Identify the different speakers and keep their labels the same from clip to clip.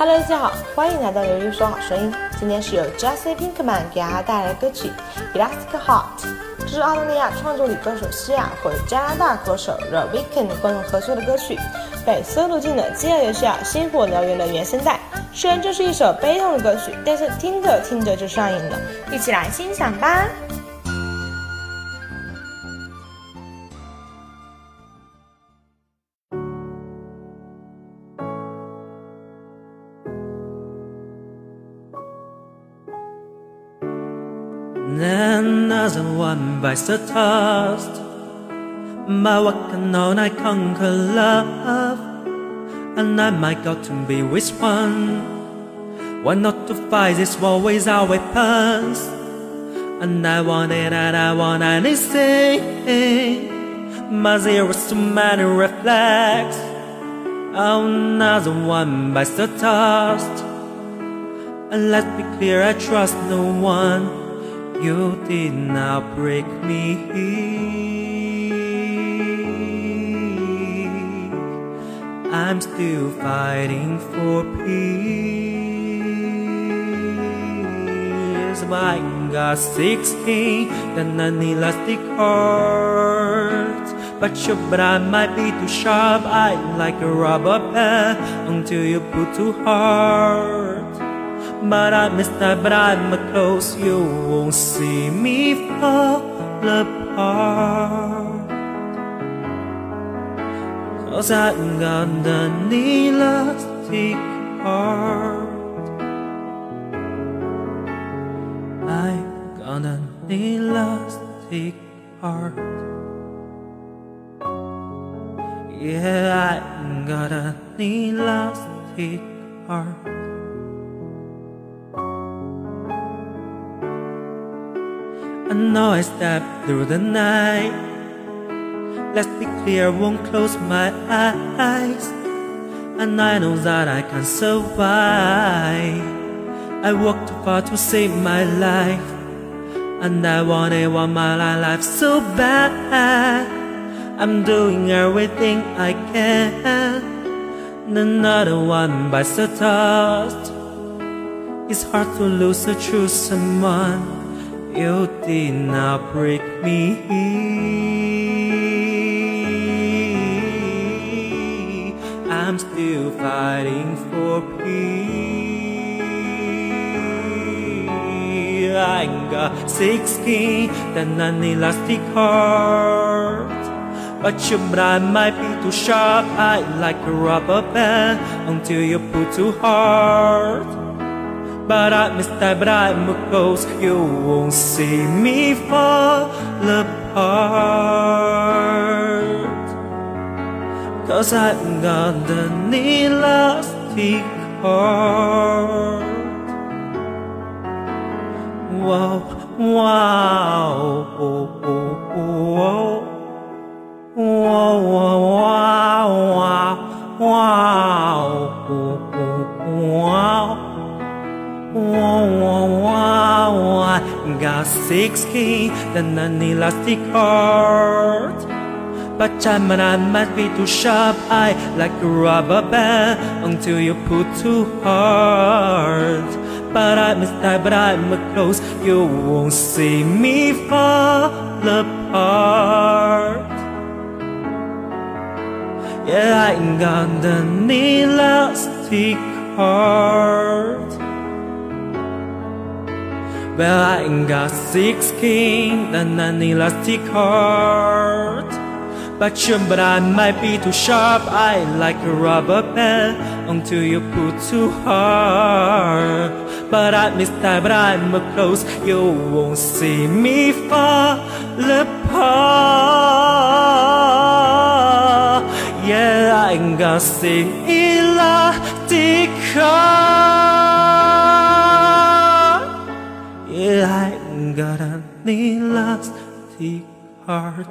Speaker 1: Hello，大家好，欢迎来到刘玉说好声音。今天是由 Jesse Pinkman 给大家带来的歌曲《Elastic Heart》，这是澳大利亚创作女歌手西亚和加拿大歌手 The Weeknd 共同合作的歌曲，被收录进了《饥饿游戏二：星火燎原》的原声带。虽然这是一首悲痛的歌曲，但是听着听着就上瘾了，一起来欣赏吧。
Speaker 2: And another one bites the dust. But what can I conquer love? And I might go to be with one. Why not to fight this war with our weapons? And I want it and I want anything. My zeros too many reflex. Oh, another one bites the dust. And let's be clear, I trust no one. You did not break me. I'm still fighting for peace. My got sixteen, then an elastic heart. But your brand might be too sharp. I like a rubber band until you put too hard. But I miss that, but I'm close, you won't see me fall apart. Cause I got an elastic heart. I got an elastic heart. Yeah, I got an elastic heart. I know I stepped through the night. Let's be clear, won't close my eyes. And I know that I can survive. I walked too far to save my life. And I wanted one my life so bad. I'm doing everything I can. Another one bites the dust. It's hard to lose a true someone. You did not break me. I'm still fighting for peace. I got six keys, then an elastic heart. But your brand might be too sharp. I like a rubber band until you put too hard. But I miss that, but I'm You won't see me fall apart Cause I've got an elastic heart Whoa, wow, whoa, whoa, whoa, whoa, wow, wow, wow, wow. Wow, got six keys, then an elastic heart. But time and I might be too sharp, I like a rubber band until you put too hard. But I miss that, but I'm close, you won't see me fall apart. Yeah, I got an elastic heart. Well, I ain't got six kings and an elastic heart. But your I might be too sharp. I like a rubber band until you put too hard. But I miss that, but I'm close. You won't see me fall apart. Yeah, I ain't got six elastic heart. Got an elastic heart.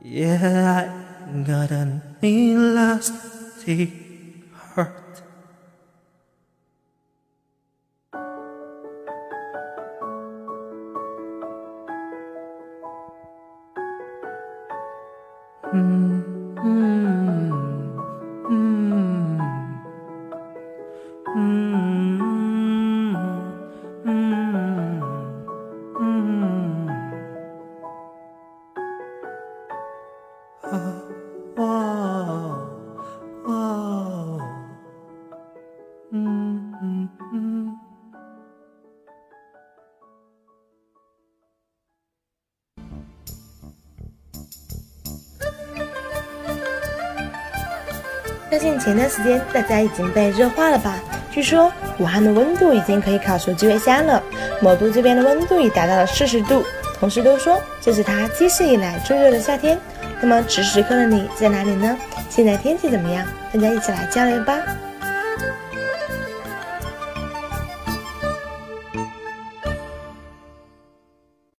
Speaker 2: Yeah, I got an elastic heart. Mm, mm,
Speaker 1: 相信前段时间大家已经被热化了吧？据说武汉的温度已经可以烤熟鸡尾虾了，某都这边的温度已达到了四十度，同事都说这是他记事以来最热的夏天。那么此时此刻的你在哪里呢？现在天气怎么样？大家一起来交流吧。